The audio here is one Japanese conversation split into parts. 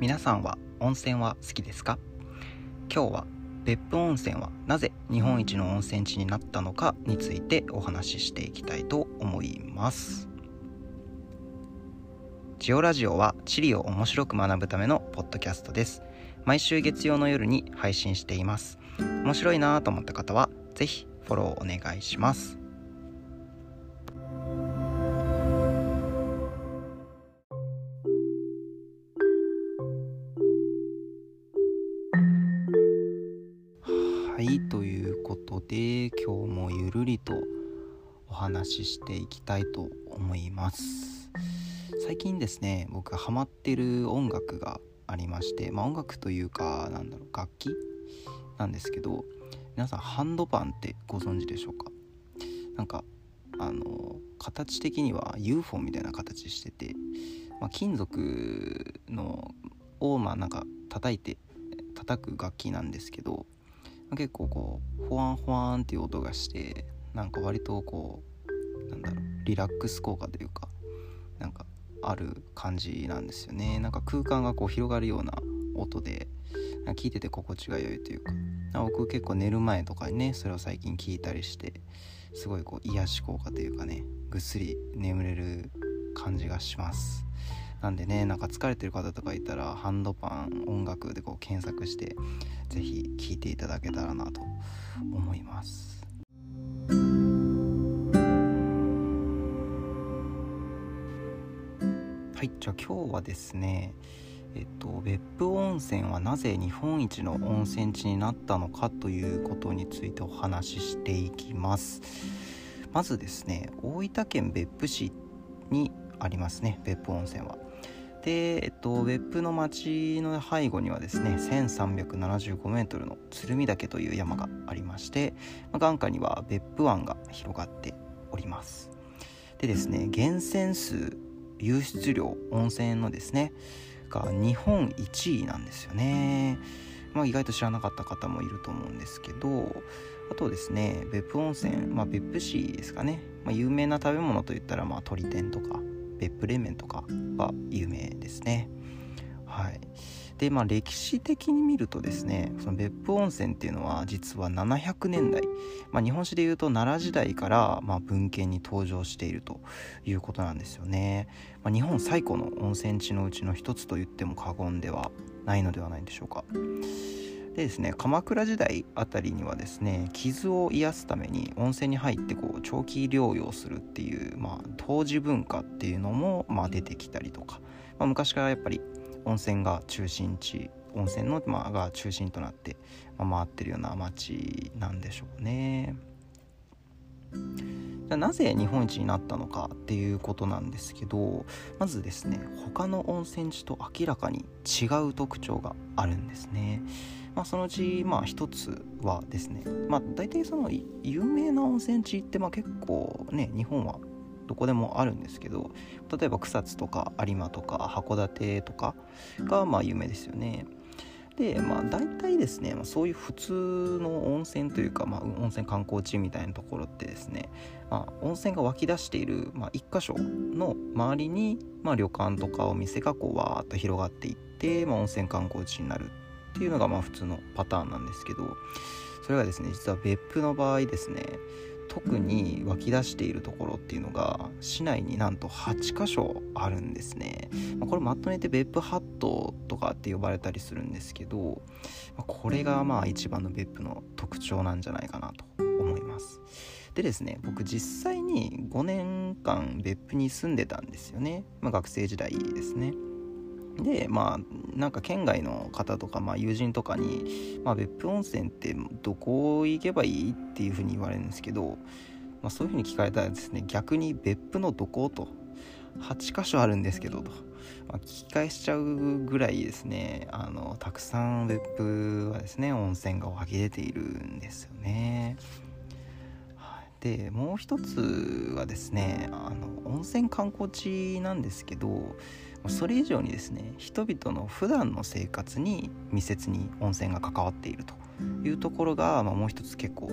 皆さんは温泉は好きですか？今日は別府温泉はなぜ日本一の温泉地になったのかについてお話ししていきたいと思います。ジオラジオは地理を面白く学ぶためのポッドキャストです。毎週月曜の夜に配信しています。面白いなと思った方は是非フォローお願いします。はいということで今日もゆるりとお話ししていきたいと思います。最近ですね僕ハマってる音楽がありましてまあ音楽というかなんだろう楽器なんですけど皆さんハンドパンってご存知でしょうか？なんかあの形的には UFO みたいな形してて、まあ、金属のをまあなんか叩いて叩く楽器なんですけど結構こうホワンホワンっていう音がしてなんか割とこうなんだろうリラックス効果というかなんかある感じなんですよね。なんか空間がこう広がるような音で聞いてて心地が良いというか僕結構寝る前とかにねそれを最近聞いたりしてすごいこう癒し効果というかねぐっすり眠れる感じがします。なんでねなんか疲れてる方とかいたらハンドパン音楽でこう検索して是非聴いていただけたらなと思います。はいじゃあ今日はですねえっと、別府温泉はなぜ日本一の温泉地になったのかということについてお話ししていきます。まずですね大分県別府市にありますね別府温泉は。で、えっと、別府の町の背後にはですね 1375m の鶴見岳という山がありまして、まあ、眼下には別府湾が広がっております。でですね源泉数湧出量温泉のですねが日本1位なんですよね、まあ、意外と知らなかった方もいると思うんですけどあとですね別府温泉、まあ、別府市ですかね、まあ、有名な食べ物といったらまあ鶏天とか別府冷麺とかが有名ですね。はい。でまあ歴史的に見るとですねその別府温泉っていうのは実は700年代、まあ、日本史でいうと奈良時代から、ま、文献に登場しているということなんですよね、まあ、日本最古の温泉地のうちの一つと言っても過言ではないのではないでしょうか。でですね鎌倉時代あたりにはですね傷を癒すために温泉に入ってこう長期療養するっていう、まあ、当時文化っていうのも、まあ、出てきたりとか、まあ、昔からやっぱり温泉が中心地温泉の、まあ、が中心となって、まあ、回ってるような町なんでしょうね。じゃなぜ日本一になったのかっていうことなんですけどまずですね他の温泉地と明らかに違う特徴があるんですね。まあ、そのうちまあ一つはですねまあ大体その有名な温泉地ってまあ結構ね日本はどこでもあるんですけど例えば草津とか有馬とか函館とかがまあ有名ですよね。でまあ大体ですね、ま、そういう普通の温泉というか、まあ、温泉観光地みたいなところってですね、まあ、温泉が湧き出している、まあ、1箇所の周りに、まあ、旅館とかお店がこうわーっと広がっていって、まあ、温泉観光地になるっていうのがまあ普通のパターンなんですけどそれがですね実は別府の場合ですね特に湧き出しているところっていうのが市内になんと8箇所あるんですね、まこれまとめて別府ハットとかって呼ばれたりするんですけど、まこれがまあ一番の別府の特徴なんじゃないかなと思います。でですね僕実際に5年間別府に住んでたんですよね、まあ、学生時代ですね。でまあなんか県外の方とか、まあ、友人とかに、まあ、別府温泉ってどこ行けばいいっていうふうに言われるんですけど、まあ、そういうふうに聞かれたらですね逆に別府のどこと8箇所あるんですけどと、まあ、聞き返しちゃうぐらいですねあのたくさん別府はですね温泉が湧き出ているんですよね。でもう一つはですねあの温泉観光地なんですけどそれ以上にですね人々の普段の生活に密接に温泉が関わっているというところが、まあ、もう一つ結構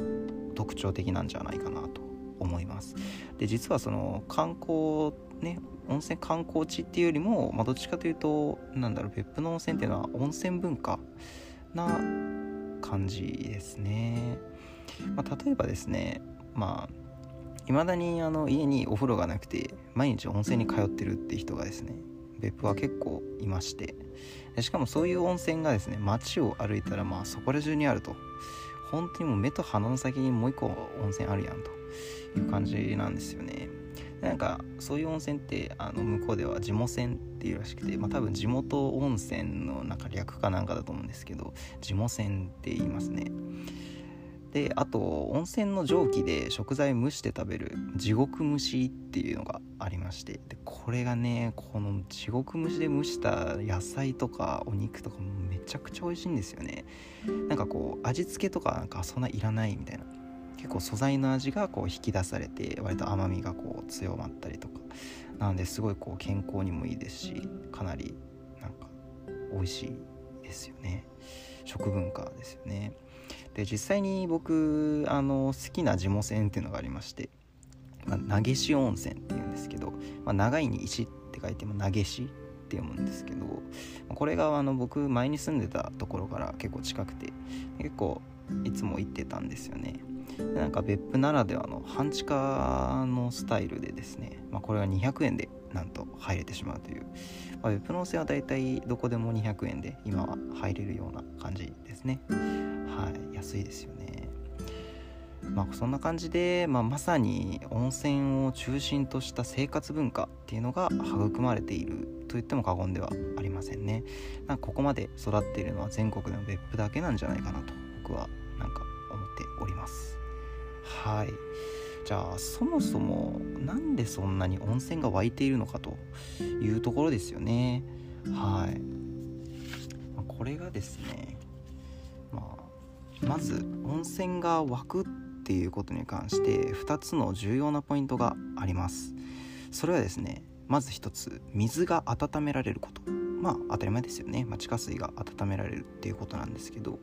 特徴的なんじゃないかなと思います。で実はその観光ね温泉観光地っていうよりも、まあ、どっちかというとなんだろう別府の温泉っていうのは温泉文化な感じですね、まあ、例えばですねまあ未だにあの家にお風呂がなくて毎日温泉に通ってるって人がですね別府は結構いましてしかもそういう温泉がですね街を歩いたらまあそこら中にあると。本当にもう目と鼻の先にもう一個温泉あるやんと。いう感じなんですよね。なんかそういう温泉ってあの向こうでは地元泉っていうらしくて、まあ、多分地元温泉のなんか略かなんかだと思うんですけど地元泉って言いますね。であと温泉の蒸気で食材蒸して食べる地獄蒸しっていうのがありましてでこれがねこの地獄蒸しで蒸した野菜とかお肉とかもめちゃくちゃ美味しいんですよね。なんかこう味付けとかなんかそんないらないみたいな。結構素材の味がこう引き出されて割と甘みがこう強まったりとか。なのですごいこう健康にもいいですしかなりなんか美味しいですよね。食文化ですよね。で実際に僕あの好きな地元線っていうのがありまして、まあ、投げ石温泉っていうんですけど、まあ、長いに石って書いても投げ石って読むんですけどこれがあの僕前に住んでたところから結構近くて結構いつも行ってたんですよね。なんか別府ならではの半地下のスタイルでですね、まあ、これは200円でなんと入れてしまうという、まあ、別府の温泉はだいたいどこでも200円で今は入れるような感じですね。はい安いですよね。まあそんな感じで、まあ、まさに温泉を中心とした生活文化っていうのが育まれていると言っても過言ではありませんね。なんかここまで育っているのは全国でも別府だけなんじゃないかなと僕はなんか思っております。はい。じゃあそもそもなんでそんなに温泉が湧いているのかというところですよね。はい。これがですねまず温泉が湧くっていうことに関して2つの重要なポイントがあります。それはですねまず1つ水が温められること。まあ当たり前ですよね、まあ、地下水が温められるっていうことなんですけど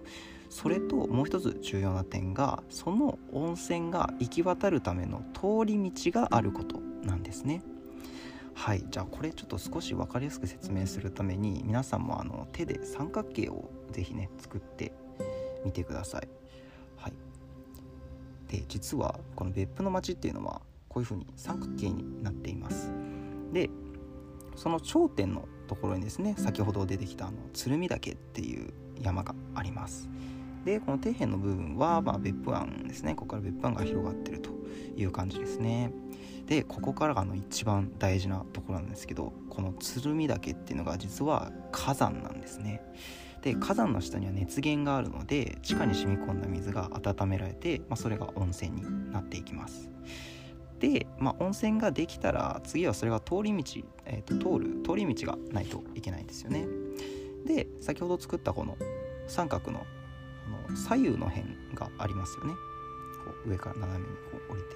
それともう一つ重要な点がその温泉が行き渡るための通り道があることなんですね。はいじゃあこれちょっと少し分かりやすく説明するために皆さんもあの手で三角形を是非ね作ってみてください。はい。で実はこの別府の町っていうのはこういう風に三角形になっています。でその頂点のところにですね先ほど出てきたあの鶴見岳っていう山があります。でこの底辺の部分は、まあ、別府湾ですね。ここから別府湾が広がってるという感じですね。でここからがあの一番大事なところなんですけどこの鶴見岳っていうのが実は火山なんですね。で火山の下には熱源があるので地下に染み込んだ水が温められて、まあ、それが温泉になっていきます。で、まあ、温泉ができたら次はそれが通り道、えーと、通る通り道がないといけないんですよね。で先ほど作ったこの三角のの左右の辺がありますよね。こう上から斜めにこう降りて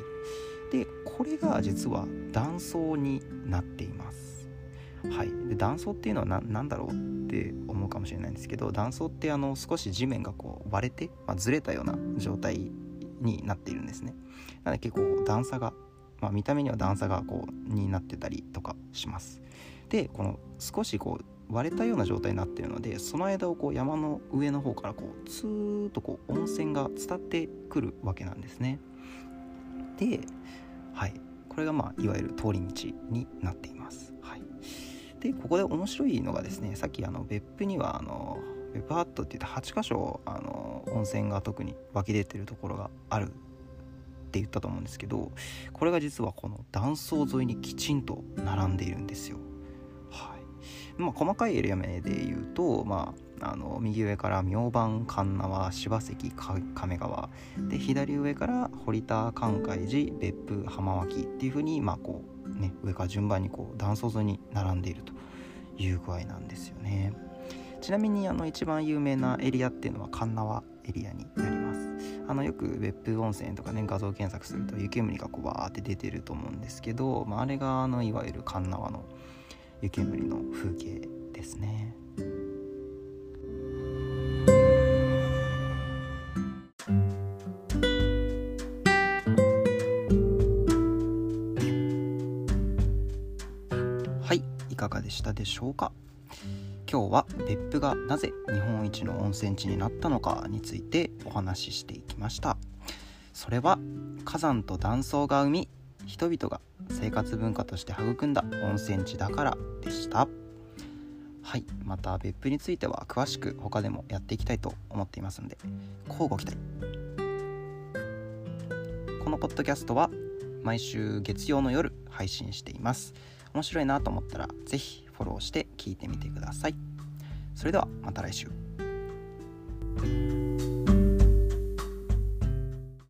る。でこれが実は断層になっています。はい。で断層っていうのは何だろうって思うかもしれないんですけど断層ってあの少し地面がこう割れて、まあ、ずれたような状態になっているんですね。なので結構段差が、まあ、見た目には段差がこうになってたりとかします。でこの少しこう割れたような状態になっているのでその間をこう山の上の方からこうツーッとこう温泉が伝ってくるわけなんですね。ではい。これがまあいわゆる通り道になっています、でここで面白いのがですねさっきあの別府にはあの別府ハットって言って8箇所あの温泉が特に湧き出てるところがあるって言ったと思うんですけどこれが実はこの断層沿いにきちんと並んでいるんですよ。はい。まあ、細かいエリア名で言うと、まあ、あの右上から明晩神縄柴関亀川で左上から堀田関海寺別府浜脇っていうふうに、まあこうね、上から順番にこう断層沿いに並んでいるという具合なんですよね。ちなみにあの一番有名なエリアっていうのは神縄エリアになります。あのよく別府温泉とかね画像検索すると湯煙がこうバーって出てると思うんですけど、まあ、あれがあのいわゆる神縄の湯煙の風景ですね。かがでしたでしょうか？今日は別府がなぜ日本一の温泉地になったのかについてお話ししていきました。それは火山と断層が生み人々が生活文化として育んだ温泉地だからでした。はいまた別府については詳しく他でもやっていきたいと思っていますので乞うご期待。このポッドキャストは毎週月曜の夜配信しています。面白いなと思ったら是非フォローして聞いてみてください。それではまた来週。